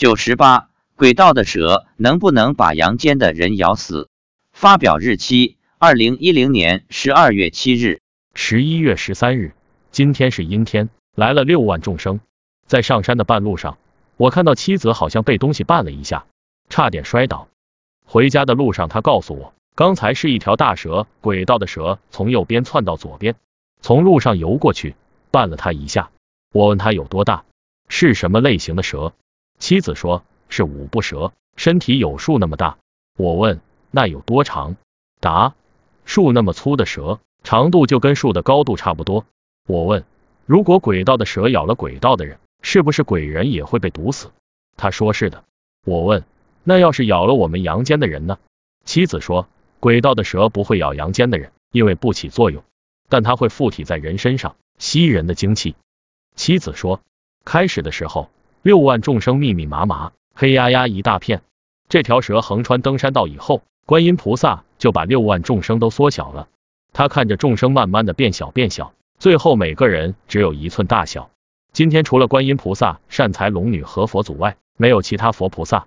九十八，轨道的蛇能不能把阳间的人咬死？发表日期：二零一零年十二月七日。十一月十三日，今天是阴天，来了六万众生。在上山的半路上，我看到妻子好像被东西绊了一下，差点摔倒。回家的路上，他告诉我，刚才是一条大蛇，轨道的蛇从右边窜到左边，从路上游过去，绊了他一下。我问他有多大，是什么类型的蛇？妻子说是五步蛇，身体有树那么大。我问那有多长？答树那么粗的蛇。长度就跟树的高度差不多。我问，如果轨道的蛇咬了轨道的人，是不是鬼人也会被毒死？他说是的。我问，那要是咬了我们阳间的人呢？妻子说，轨道的蛇不会咬阳间的人，因为不起作用，但它会附体在人身上，吸人的精气。妻子说，开始的时候，六万众生密密麻麻，黑压压一大片。这条蛇横穿登山道以后，观音菩萨就把六万众生都缩小了。他看着众生慢慢的变小变小，最后每个人只有一寸大小。今天除了观音菩萨、善财龙女和佛祖外，没有其他佛菩萨。